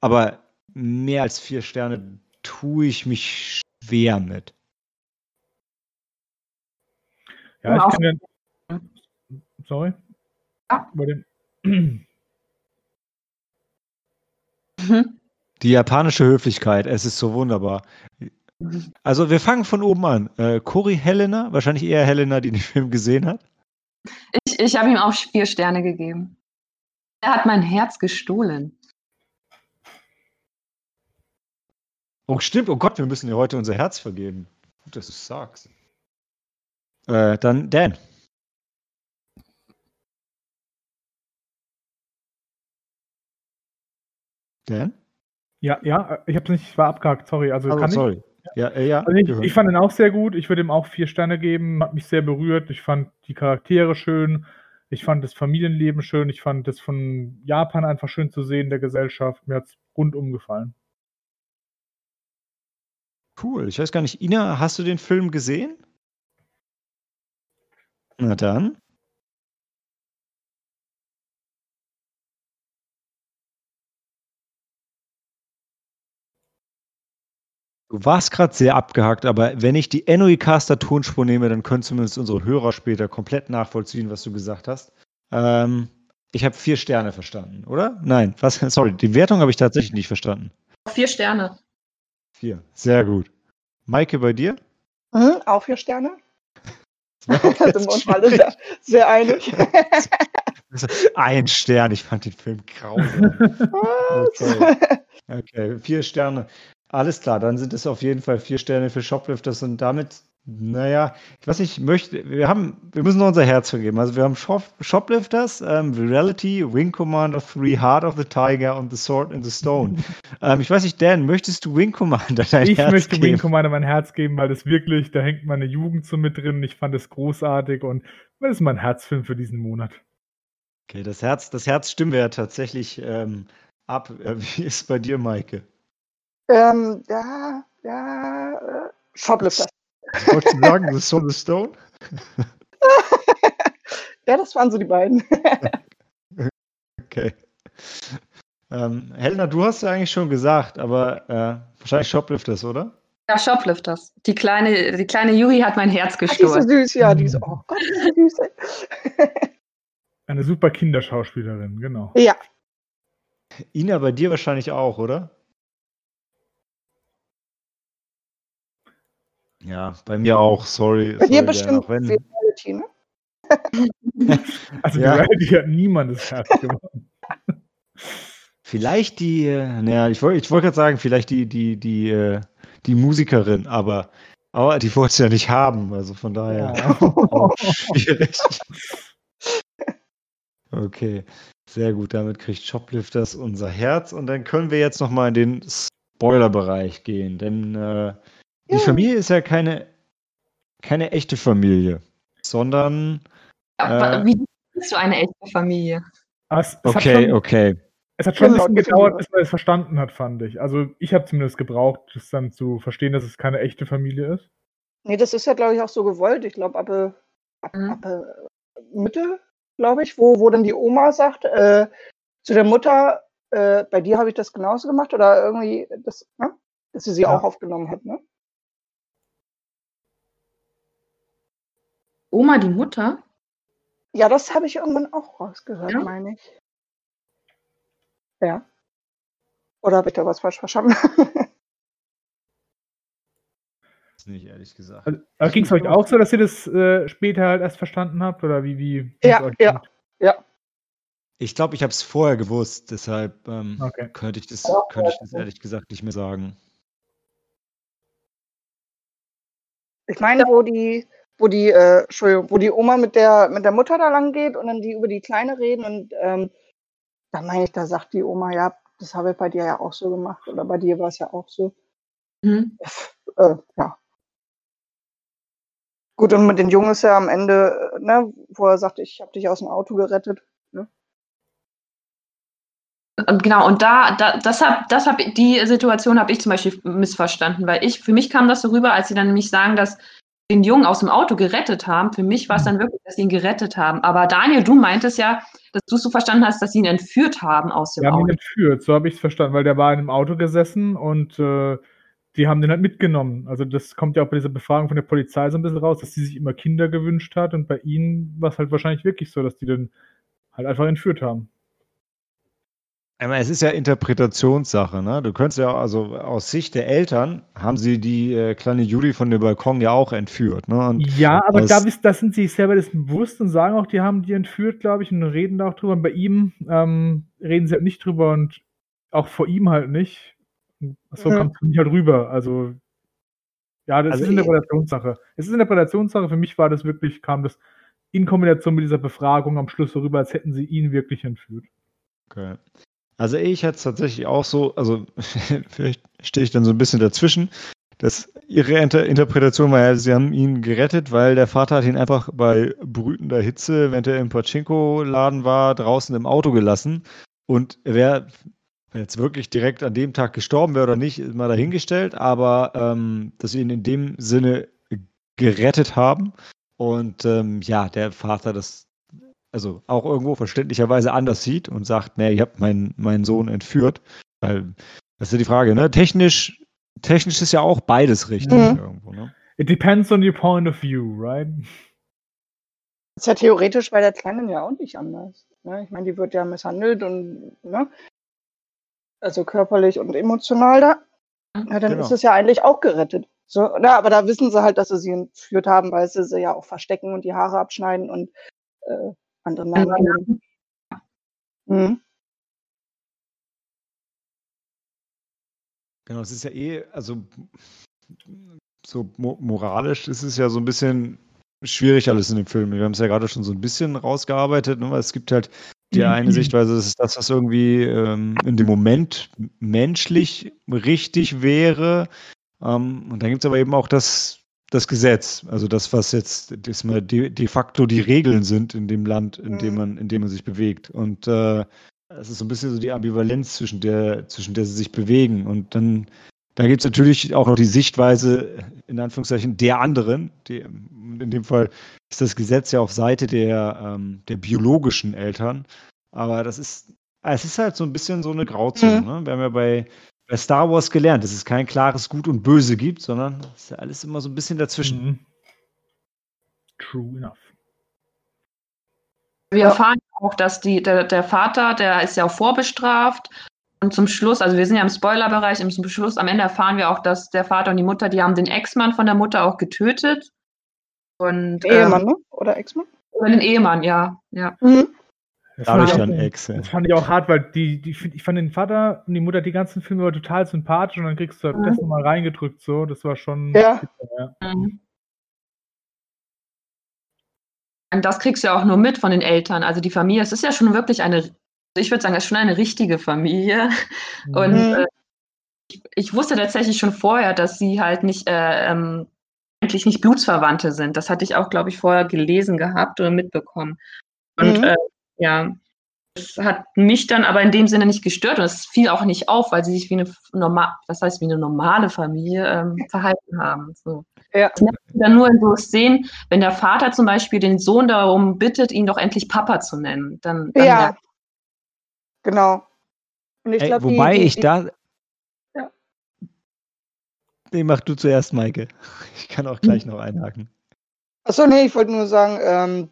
Speaker 1: aber mehr als vier Sterne tue ich mich schwer mit.
Speaker 3: Ja, ich kann ja. Sorry. Ja.
Speaker 1: Die japanische Höflichkeit, es ist so wunderbar. Also wir fangen von oben an. Äh, Cory Helena, wahrscheinlich eher Helena, die den Film gesehen hat.
Speaker 4: Ich, ich habe ihm auch vier Sterne gegeben. Er hat mein Herz gestohlen.
Speaker 1: Oh, stimmt. Oh Gott, wir müssen dir heute unser Herz vergeben. Gut, dass du sagst. Äh, dann Dan. Dan?
Speaker 3: Ja, ja, ich habe es nicht, ich war abgehakt, sorry. Also,
Speaker 1: also sorry.
Speaker 3: Ich?
Speaker 1: Ja, äh, ja.
Speaker 3: Also ich, ich, fand ihn auch sehr gut. Ich würde ihm auch vier Sterne geben. Hat mich sehr berührt. Ich fand die Charaktere schön. Ich fand das Familienleben schön. Ich fand das von Japan einfach schön zu sehen, der Gesellschaft. Mir hat es rundum gefallen.
Speaker 1: Cool. Ich weiß gar nicht, Ina, hast du den Film gesehen? Na dann. Du warst gerade sehr abgehakt, aber wenn ich die NOE Caster Tonspur nehme, dann können zumindest unsere Hörer später komplett nachvollziehen, was du gesagt hast. Ähm, ich habe vier Sterne verstanden, oder? Nein, was? Sorry, die Wertung habe ich tatsächlich nicht verstanden.
Speaker 4: Vier Sterne.
Speaker 1: Vier. Sehr gut. Maike, bei dir?
Speaker 5: Mhm, auch vier Sterne. Da sind wir uns alle sehr, sehr einig.
Speaker 1: Ein Stern, ich fand den Film grausam. Okay. Okay, vier Sterne. Alles klar, dann sind es auf jeden Fall vier Sterne für Shoplifters und damit, naja, ich weiß nicht, ich möchte, wir haben, wir müssen noch unser Herz vergeben. Also wir haben Shop, Shoplifters, ähm, Reality, Wing Commander 3, Heart of the Tiger und The Sword in the Stone. ähm, ich weiß nicht, Dan, möchtest du Wing Commander dein
Speaker 3: Ich
Speaker 1: Herz
Speaker 3: möchte
Speaker 1: geben?
Speaker 3: Wing Commander mein Herz geben, weil das wirklich, da hängt meine Jugend so mit drin. Ich fand es großartig und das ist mein Herzfilm für diesen Monat.
Speaker 1: Okay, das Herz, das Herz stimmen wir ja tatsächlich ähm, ab. Äh, Wie ist bei dir, Maike?
Speaker 5: Ähm, ja, ja, äh, Shoplifters.
Speaker 1: Wolltest du sagen, The in the Stone?
Speaker 5: ja, das waren so die beiden.
Speaker 1: Okay. Ähm, Helena, du hast ja eigentlich schon gesagt, aber äh, wahrscheinlich Shoplifters, oder?
Speaker 4: Ja, Shoplifters. Die kleine, die kleine Yuri hat mein Herz
Speaker 5: Ach, die ist so
Speaker 4: gestohlen.
Speaker 5: süß, ja, die ist, oh Gott, die ist so süß.
Speaker 3: Eine super Kinderschauspielerin, genau.
Speaker 5: ja,
Speaker 1: Ina, bei dir wahrscheinlich auch, oder? Ja, bei mir auch, sorry.
Speaker 5: bei
Speaker 1: sorry,
Speaker 5: dir bestimmt
Speaker 1: auch wenn,
Speaker 5: Reality, ne?
Speaker 3: Also
Speaker 1: Ja.
Speaker 3: die Reality hat niemandes Herz gewonnen.
Speaker 1: Vielleicht die, äh, naja, ich wollte ich wollt gerade sagen, vielleicht die, die, die, äh, die Musikerin, aber, aber die wollte es ja nicht haben, also von daher auch schwierig. Okay, sehr gut, damit kriegt Shoplifters unser Herz und dann können wir jetzt nochmal in den Spoiler-Bereich gehen, denn äh, die
Speaker 5: Ja.
Speaker 1: Familie ist ja keine, keine echte Familie, sondern,
Speaker 4: Aber
Speaker 1: Äh.
Speaker 4: Wie bist du eine echte Familie?
Speaker 3: Es, es
Speaker 1: okay,
Speaker 3: schon,
Speaker 1: okay.
Speaker 3: Es hat schon ein bisschen gedauert, bis man es verstanden hat, fand ich. Also ich habe zumindest gebraucht, das dann zu verstehen, dass es keine echte Familie ist.
Speaker 5: Nee, das ist ja, glaube ich, auch so gewollt. Ich glaube, ab, ab,
Speaker 4: Mhm.
Speaker 5: ab äh, Mitte, glaube ich, wo, wo dann die Oma sagt, äh, zu der Mutter, äh, bei dir habe ich das genauso gemacht oder irgendwie, das, ne? dass sie sie
Speaker 3: Ja.
Speaker 5: auch aufgenommen hat, ne?
Speaker 4: Oma, die Mutter?
Speaker 5: Ja, das habe ich irgendwann auch rausgehört,
Speaker 4: Ja?
Speaker 5: meine ich. Ja. Oder habe ich da was falsch verstanden?
Speaker 1: Ist nicht ehrlich gesagt.
Speaker 3: Also, aber ging es euch auch so, dass ihr das äh, später halt erst verstanden habt? Oder wie, wie
Speaker 5: Ja, ja. ja.
Speaker 1: Ich glaube, ich habe es vorher gewusst, deshalb ähm,
Speaker 3: Okay.
Speaker 1: könnte, ich das, könnte ich das ehrlich gesagt nicht mehr sagen.
Speaker 5: Ich meine, wo die, wo die, äh, Entschuldigung, wo die Oma mit der, mit der Mutter da lang geht und dann die über die Kleine reden und ähm, da meine ich, da sagt die Oma, ja, das habe ich bei dir ja auch so gemacht oder bei dir war es ja auch so.
Speaker 4: Hm?
Speaker 5: Äh, ja. Gut, und mit den Jungen ist ja am Ende, äh, ne, wo er sagt, ich habe dich aus dem Auto gerettet.
Speaker 4: Und genau, und da, da das hab, das hab, die Situation habe ich zum Beispiel missverstanden, weil ich, für mich kam das so rüber, als sie dann nämlich sagen, dass den Jungen aus dem Auto gerettet haben. Für mich war es dann wirklich, dass sie ihn gerettet haben. Aber Daniel, du meintest ja, dass du es so verstanden hast, dass sie ihn entführt haben aus dem
Speaker 3: Wir haben ihn
Speaker 4: Auto.
Speaker 3: entführt, so habe ich es verstanden, weil der war in einem Auto gesessen und äh, die haben den halt mitgenommen. Also das kommt ja auch bei dieser Befragung von der Polizei so ein bisschen raus, dass sie sich immer Kinder gewünscht hat und bei ihnen war es halt wahrscheinlich wirklich so, dass die den halt einfach entführt haben.
Speaker 1: Aber es ist ja Interpretationssache, ne? Du könntest ja, also aus Sicht der Eltern haben sie die äh, kleine Judy von dem Balkon ja auch entführt, ne? Und
Speaker 3: Ja, aber da, ist, da sind sie sich selber dessen bewusst und sagen auch, die haben die entführt, glaube ich, und reden da auch drüber. Und bei ihm ähm, reden sie halt nicht drüber und auch vor ihm halt nicht. So
Speaker 5: Mhm.
Speaker 3: kommt es für mich halt rüber. Also, ja, das
Speaker 1: Also
Speaker 3: ist Interpretationssache. Es ist Interpretationssache. Für mich war das wirklich, kam das in Kombination mit dieser Befragung am Schluss so rüber, als hätten sie ihn wirklich entführt.
Speaker 1: Okay. Also ich hatte es tatsächlich auch so, also vielleicht stehe ich dann so ein bisschen dazwischen, dass ihre Inter Interpretation war ja, sie haben ihn gerettet, weil der Vater hat ihn einfach bei brütender Hitze, während er im Pachinko-Laden war, draußen im Auto gelassen. Und er wäre jetzt wirklich direkt an dem Tag gestorben wäre oder nicht, ist mal dahingestellt, aber ähm, dass sie ihn in dem Sinne gerettet haben. Und ähm, ja, der Vater das also auch irgendwo verständlicherweise anders sieht und sagt, nee, ich habe meinen, meinen Sohn entführt. Weil, das ist ja die Frage, ne? Technisch, technisch ist ja auch beides richtig
Speaker 5: Mhm.
Speaker 1: irgendwo, ne?
Speaker 3: It depends on your point of view, right?
Speaker 5: Ist ja theoretisch bei der Kleinen ja auch nicht anders. Ne? Ich meine, die wird ja misshandelt und, ne? Also körperlich und emotional da. Ja, dann
Speaker 1: Genau.
Speaker 5: ist es ja eigentlich auch gerettet. So, na, aber da wissen sie halt, dass sie sie entführt haben, weil sie sie ja auch verstecken und die Haare abschneiden und äh, anderen Namen geben. Mhm.
Speaker 1: Genau, es ist ja eh, also so mo moralisch ist es ja so ein bisschen schwierig alles in dem Film. Wir haben es ja gerade schon so ein bisschen rausgearbeitet, ne, weil es gibt halt die eine Sichtweise, das ist das, was irgendwie ähm, in dem Moment menschlich richtig wäre. Ähm, und dann gibt es aber eben auch das, das Gesetz, also das, was jetzt das mal de, de facto die Regeln sind in dem Land, in dem
Speaker 5: Mhm.
Speaker 1: man, in dem man sich bewegt. Und äh, es ist so ein bisschen so die Ambivalenz, zwischen der, zwischen der sie sich bewegen. Und dann, dann gibt es natürlich auch noch die Sichtweise, in Anführungszeichen, der anderen. Die, in dem Fall ist das Gesetz ja auf Seite der, ähm, der biologischen Eltern. Aber das ist, es ist halt so ein bisschen so eine Grauzone.
Speaker 5: Mhm.
Speaker 1: Ne? Wir haben ja bei, bei Star Wars gelernt, dass es kein klares Gut und Böse gibt, sondern es ist ja alles immer so ein bisschen dazwischen.
Speaker 3: Mhm. True enough.
Speaker 4: Wir erfahren auch, dass die, der, der Vater, der ist ja auch vorbestraft. Und zum Schluss, also wir sind ja im Spoilerbereich, im zum Schluss, am Ende erfahren wir auch, dass der Vater und die Mutter, die haben den Ex-Mann von der Mutter auch getötet. Und
Speaker 5: Ehemann,
Speaker 4: ähm,
Speaker 5: ne? Oder Ex-Mann?
Speaker 4: oder den Ehemann, ja. ja.
Speaker 5: Mhm.
Speaker 3: Das
Speaker 1: Dadurch
Speaker 3: fand,
Speaker 1: dann
Speaker 3: ich auch,
Speaker 1: Ex. ja.
Speaker 3: das fand ich auch hart, weil die, die, find- ich fand den Vater und die Mutter die ganzen Filme total sympathisch und dann kriegst du
Speaker 4: Mhm.
Speaker 3: das nochmal reingedrückt, so. Das war schon.
Speaker 5: Ja.
Speaker 3: ja.
Speaker 4: Mhm. Und das kriegst du ja auch nur mit von den Eltern. Also die Familie, es ist ja schon wirklich eine, ich würde sagen, es ist schon eine richtige Familie. Und
Speaker 5: Mhm.
Speaker 4: äh, ich, ich wusste tatsächlich schon vorher, dass sie halt nicht, äh, ähm, eigentlich nicht Blutsverwandte sind. Das hatte ich auch, glaube ich, vorher gelesen gehabt oder mitbekommen. Und
Speaker 5: Mhm.
Speaker 4: äh, ja, das hat mich dann aber in dem Sinne nicht gestört und es fiel auch nicht auf, weil sie sich wie eine normal, was heißt wie eine normale Familie ähm, verhalten haben. So.
Speaker 5: Ja.
Speaker 4: Das merkst du dann nur in so Szenen, wenn der Vater zum Beispiel den Sohn darum bittet, ihn doch endlich Papa zu nennen. Dann, dann
Speaker 5: Ja.
Speaker 4: merkt-
Speaker 5: Genau. Und ich
Speaker 1: Ey,
Speaker 5: glaube,
Speaker 1: wobei
Speaker 5: die, die,
Speaker 1: ich da.
Speaker 5: Ja.
Speaker 1: Nee, mach du zuerst, Maike. Ich kann auch gleich noch einhaken.
Speaker 5: Achso, nee, ich wollte nur sagen, ähm,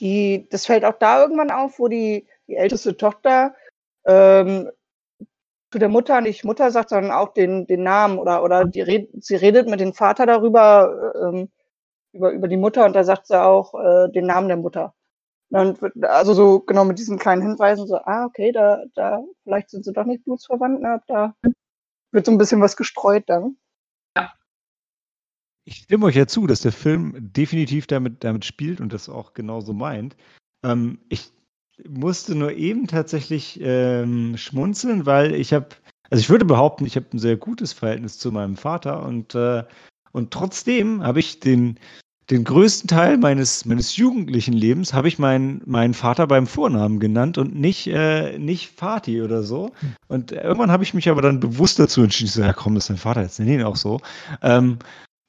Speaker 5: die, das fällt auch da irgendwann auf, wo die, die älteste Tochter ähm, zu der Mutter, nicht Mutter sagt, sondern auch den, den Namen oder, oder die red, sie redet mit dem Vater darüber, ähm, über, über die Mutter und da sagt sie auch äh, den Namen der Mutter. Und also so genau mit diesen kleinen Hinweisen, so, ah, okay, da, da, vielleicht sind sie doch nicht blutsverwandt, ne? Da wird so ein bisschen was gestreut dann.
Speaker 1: Ich stimme euch ja zu, dass der Film definitiv damit, damit spielt und das auch genauso meint. Ähm, ich musste nur eben tatsächlich ähm, schmunzeln, weil ich habe, also ich würde behaupten, ich habe ein sehr gutes Verhältnis zu meinem Vater und, äh, und trotzdem habe ich den, den größten Teil meines, meines jugendlichen Lebens habe ich meinen, meinen Vater beim Vornamen genannt und nicht, äh, nicht Vati oder so. Und irgendwann habe ich mich aber dann bewusst dazu entschieden, so, ja komm, das ist dein Vater, jetzt nenn ihn auch so. Ähm,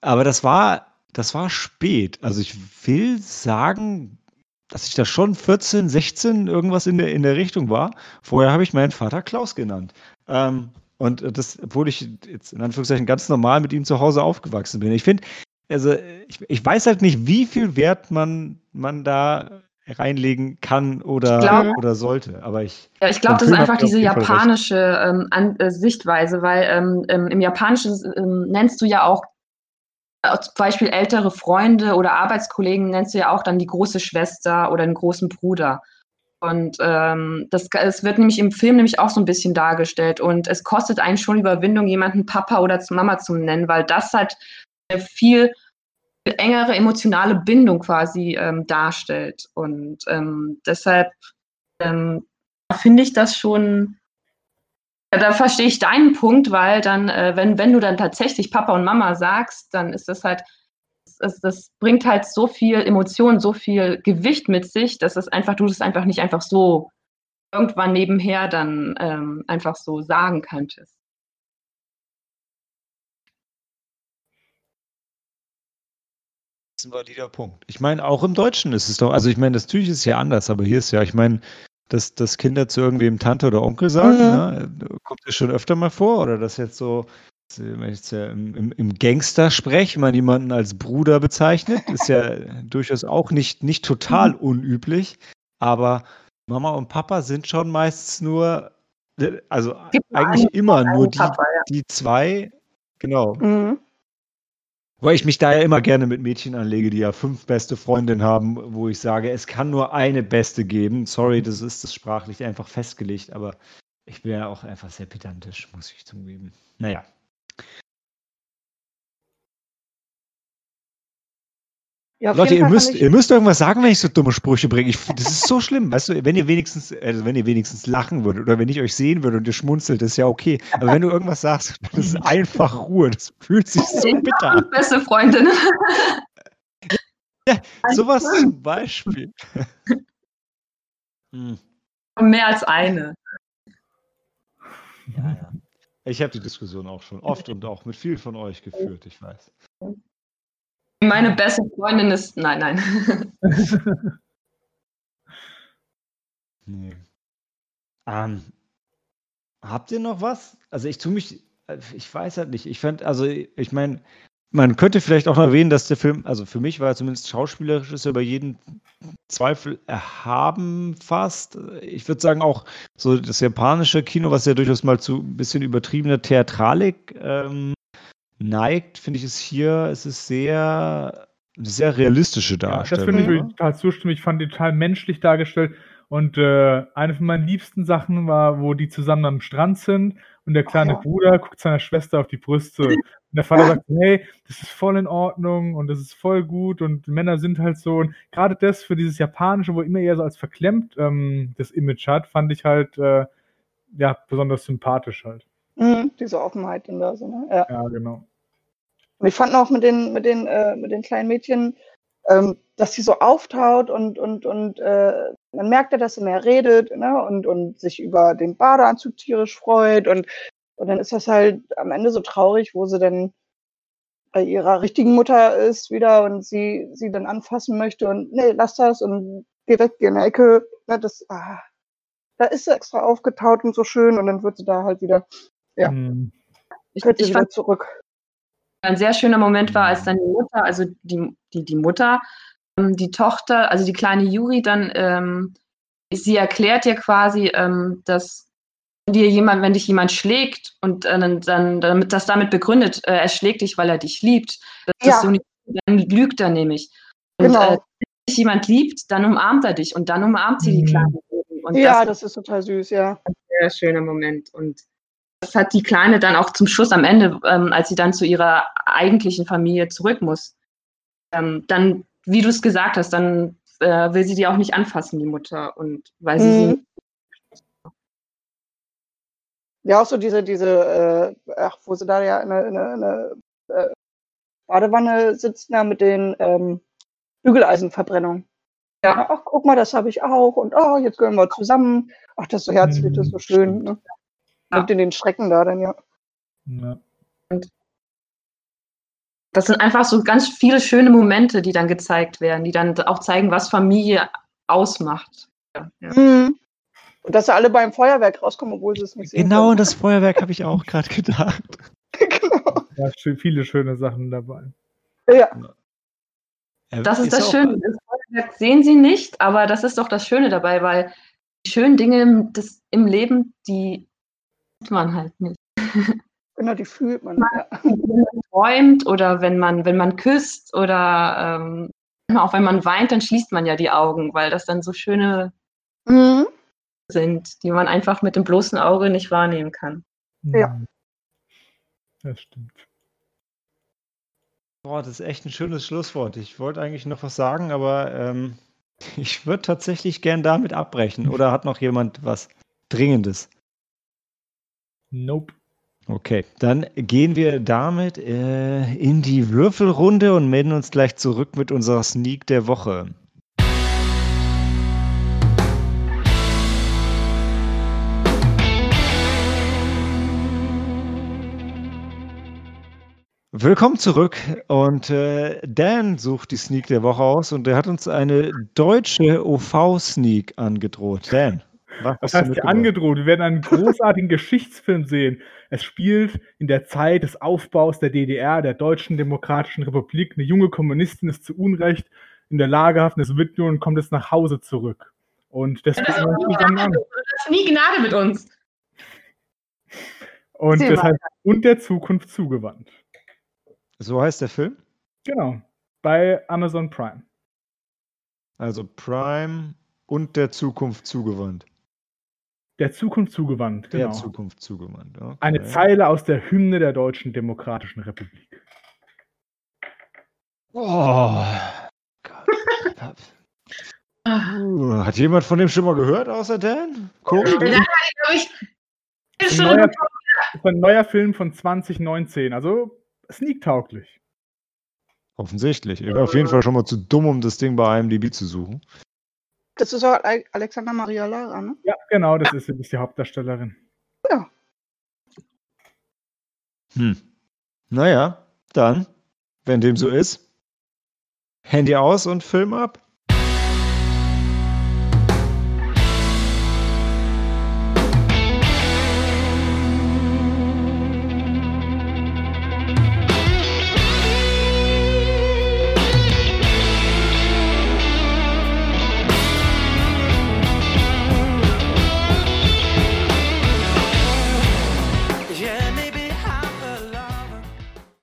Speaker 1: aber das war, das war spät. Also ich will sagen, dass ich da schon 14, 16 irgendwas in der, in der Richtung war. Vorher habe ich meinen Vater Klaus genannt. Ähm, und das, obwohl ich jetzt in Anführungszeichen ganz normal mit ihm zu Hause aufgewachsen bin. Ich finde, also ich, ich weiß halt nicht, wie viel Wert man, man da reinlegen kann oder,
Speaker 4: glaub-
Speaker 1: oder sollte. Aber ich,
Speaker 4: Ja, ich glaube, das ist einfach diese japanische ähm, äh, Sichtweise, weil ähm, ähm, im Japanischen ähm, nennst du ja auch zum Beispiel ältere Freunde oder Arbeitskollegen nennst du ja auch dann die große Schwester oder den großen Bruder. Und ähm, das es wird nämlich im Film nämlich auch so ein bisschen dargestellt. Und es kostet einen schon Überwindung, jemanden Papa oder Mama zu nennen, weil das halt eine viel engere emotionale Bindung quasi ähm, darstellt. Und ähm, deshalb ähm, finde ich das schon, ja, da verstehe ich deinen Punkt, weil dann, äh, wenn, wenn du dann tatsächlich Papa und Mama sagst, dann ist das halt, das, das bringt halt so viel Emotion, so viel Gewicht mit sich, dass es einfach, du das einfach nicht einfach so irgendwann nebenher dann ähm, einfach so sagen könntest.
Speaker 1: Das ist ein valider Punkt. Ich meine, auch im Deutschen ist es doch, also ich meine, das natürlich ist ja anders, aber hier ist ja, ich meine, dass, dass Kinder zu irgendwem Tante oder Onkel sagen,
Speaker 5: Mhm.
Speaker 1: ne? kommt das schon öfter mal vor oder dass jetzt so, wenn ich jetzt ja im, im, im Gangster-Sprech man jemanden als Bruder bezeichnet, ist ja durchaus auch nicht, nicht total unüblich, aber Mama und Papa sind schon meistens nur, also
Speaker 4: Gibt nur
Speaker 1: eigentlich
Speaker 4: einen-
Speaker 1: immer nur
Speaker 4: einen
Speaker 1: die,
Speaker 4: Papa, ja.
Speaker 1: die zwei Genau.
Speaker 5: Mhm.
Speaker 1: Weil ich mich da ja immer gerne mit Mädchen anlege, die ja fünf beste Freundinnen haben, wo ich sage, es kann nur eine beste geben. Sorry, das ist das sprachlich einfach festgelegt, aber ich bin ja auch einfach sehr pedantisch, muss ich zugeben. Naja.
Speaker 5: Ja,
Speaker 1: Leute, ihr müsst,
Speaker 5: ich-
Speaker 1: ihr müsst irgendwas sagen, wenn ich so dumme Sprüche bringe. Ich, das ist so schlimm, weißt du, wenn ihr wenigstens, also wenn ihr wenigstens lachen würdet oder wenn ich euch sehen würde und ihr schmunzelt, ist ja okay. Aber wenn du irgendwas sagst, das ist einfach Ruhe. Das fühlt sich so bitter an.
Speaker 4: Beste Freundin.
Speaker 1: Sowas zum Beispiel. Hm,
Speaker 4: Mehr als eine.
Speaker 1: ja, ja. Ich habe die Diskussion auch schon oft und auch mit vielen von euch geführt, ich weiß.
Speaker 4: Meine beste Freundin ist. Nein, nein.
Speaker 1: Nee. Ähm, habt ihr noch was? Also ich tue mich, äh, ich weiß halt nicht. Ich fand, also ich meine, man könnte vielleicht auch erwähnen, dass der Film, also für mich war er zumindest schauspielerisch ist er über jeden Zweifel erhaben fast. Ich würde sagen auch so das japanische Kino, was ja durchaus mal zu ein bisschen übertriebener Theatralik ähm, neigt, finde ich es hier, es ist sehr, sehr realistische
Speaker 3: Ja, das
Speaker 1: Darstellung.
Speaker 3: finde ich total zustimmen. Ich fand die total menschlich dargestellt. Und äh, eine von meinen liebsten Sachen war, wo die zusammen am Strand sind und der kleine
Speaker 5: ja.
Speaker 3: Bruder guckt seiner Schwester auf die Brüste. Und der Vater sagt, hey, das ist voll in Ordnung und das ist voll gut und Männer sind halt so. Und gerade das für dieses Japanische, wo immer eher so als verklemmt ähm, das Image hat, fand ich halt äh, ja besonders sympathisch halt.
Speaker 5: Mhm, diese Offenheit in da so, ne? Ja.
Speaker 3: Ja, genau.
Speaker 5: Und ich fand auch mit den, mit den, äh, mit den kleinen Mädchen, ähm, dass sie so auftaut und, und, und äh, man merkt ja, dass sie mehr redet ne? und, und sich über den Badeanzug tierisch freut und, und dann ist das halt am Ende so traurig, wo sie dann bei ihrer richtigen Mutter ist wieder und sie sie dann anfassen möchte und nee, lass das und geh weg, geh in die Ecke. Ne? Das, ah, da ist sie extra aufgetaut und so schön und dann wird sie da halt wieder, Ja.
Speaker 3: Hm.
Speaker 4: Ich,
Speaker 5: sie
Speaker 4: ich
Speaker 5: wieder
Speaker 4: fand,
Speaker 5: zurück.
Speaker 4: Ein sehr schöner Moment war, als dann die Mutter, also die, die, die Mutter, ähm, die Tochter, also die kleine Juri dann, ähm, sie erklärt ihr quasi, ähm, dass wenn dir jemand, wenn dich jemand schlägt und äh, dann, dann damit das damit begründet, äh, er schlägt dich, weil er dich liebt, das
Speaker 5: Ja.
Speaker 4: ist so nicht, dann lügt er nämlich. Und
Speaker 5: Genau.
Speaker 4: äh, wenn dich jemand liebt, dann umarmt er dich und dann umarmt sie die
Speaker 3: Mhm.
Speaker 4: kleine Juri. Und
Speaker 5: ja,
Speaker 4: das
Speaker 5: das ist total süß, ja.
Speaker 4: ein sehr schöner Moment. Und das hat die Kleine dann auch zum Schluss am Ende, ähm, als sie dann zu ihrer eigentlichen Familie zurück muss. Ähm, dann, wie du es gesagt hast, dann äh, will sie die auch nicht anfassen, die Mutter. Und weil sie sie
Speaker 5: Mhm. Ja, auch so diese, diese, äh, ach, wo sie da ja in eine, in eine, in eine äh, Badewanne sitzen, da mit den ähm, Bügeleisenverbrennungen.
Speaker 4: Ja.
Speaker 5: Ach, guck mal, das habe ich auch. Und oh, jetzt gehören wir zusammen. Ach, das ist so herzlich, das ist so schön. Ne?
Speaker 4: Ja.
Speaker 5: Nimmt in den Schrecken da dann, ja.
Speaker 3: Ja.
Speaker 4: das sind einfach so ganz viele schöne Momente, die dann gezeigt werden, die dann auch zeigen, was Familie ausmacht. Ja.
Speaker 5: Mhm. Und dass sie alle beim Feuerwerk rauskommen, obwohl sie es nicht sehen
Speaker 1: Genau
Speaker 5: können.
Speaker 1: das Feuerwerk habe ich auch gerade gedacht.
Speaker 5: genau.
Speaker 3: Ja, schö- viele schöne Sachen dabei.
Speaker 5: Ja,
Speaker 4: Das ist, das
Speaker 1: auch-
Speaker 4: Schöne. Das Feuerwerk sehen sie nicht, aber das ist doch das Schöne dabei, weil die schönen Dinge im, das, im Leben, die man halt nicht.
Speaker 5: genau, die fühlt man. Ja.
Speaker 4: wenn man träumt oder wenn man, wenn man küsst oder ähm, auch wenn man weint, dann schließt man ja die Augen, weil das dann so schöne
Speaker 5: Mhm.
Speaker 4: sind, die man einfach mit dem bloßen Auge nicht wahrnehmen kann.
Speaker 5: Ja.
Speaker 3: Mhm. Das stimmt.
Speaker 1: Boah, das ist echt ein schönes Schlusswort. Ich wollte eigentlich noch was sagen, aber ähm, ich würde tatsächlich gern damit abbrechen. Oder hat noch jemand was Dringendes?
Speaker 3: Nope.
Speaker 1: Okay, dann gehen wir damit äh, in die Würfelrunde und melden uns gleich zurück mit unserer Sneak der Woche. Willkommen zurück und äh, Dan sucht die Sneak der Woche aus und er hat uns eine deutsche OV-Sneak angedroht. Dan, was
Speaker 3: Das
Speaker 1: hast du
Speaker 3: heißt,
Speaker 1: mitgebracht?
Speaker 3: angedroht. Wir werden einen großartigen Geschichtsfilm sehen. Es spielt in der Zeit des Aufbaus der DDR, der Deutschen Demokratischen Republik. Eine junge Kommunistin ist zu Unrecht in der Lagerhaft des Sowjetunion und kommt jetzt nach Hause zurück. Und das
Speaker 4: Das
Speaker 3: gucken wir uns zusammen an.
Speaker 4: ist nie Gnade mit uns.
Speaker 3: Und das heißt, und der Zukunft zugewandt.
Speaker 1: So heißt der Film?
Speaker 3: Genau. Bei Amazon Prime.
Speaker 1: Also Prime und der Zukunft zugewandt.
Speaker 3: Der Zukunft zugewandt,
Speaker 1: Der
Speaker 3: genau.
Speaker 1: Zukunft zugewandt. Okay.
Speaker 3: Eine Zeile aus der Hymne der Deutschen Demokratischen Republik.
Speaker 1: Oh. Gott. Uh, Hat jemand von dem schon mal gehört, außer Dan? Cool.
Speaker 2: Ja, glaube ich.
Speaker 3: Das ist
Speaker 2: Schon
Speaker 3: ein neuer, ein neuer Film von 2019, also sneak-tauglich.
Speaker 1: Offensichtlich. Ich bin auf jeden Fall schon mal zu dumm, um das Ding bei IMDb zu suchen.
Speaker 5: Das ist auch Ale- Alexander Maria Lara, ne?
Speaker 3: Ja, genau, das ist, ist die Hauptdarstellerin.
Speaker 1: Hm. Naja, dann, wenn dem so ist, Handy aus und Film ab.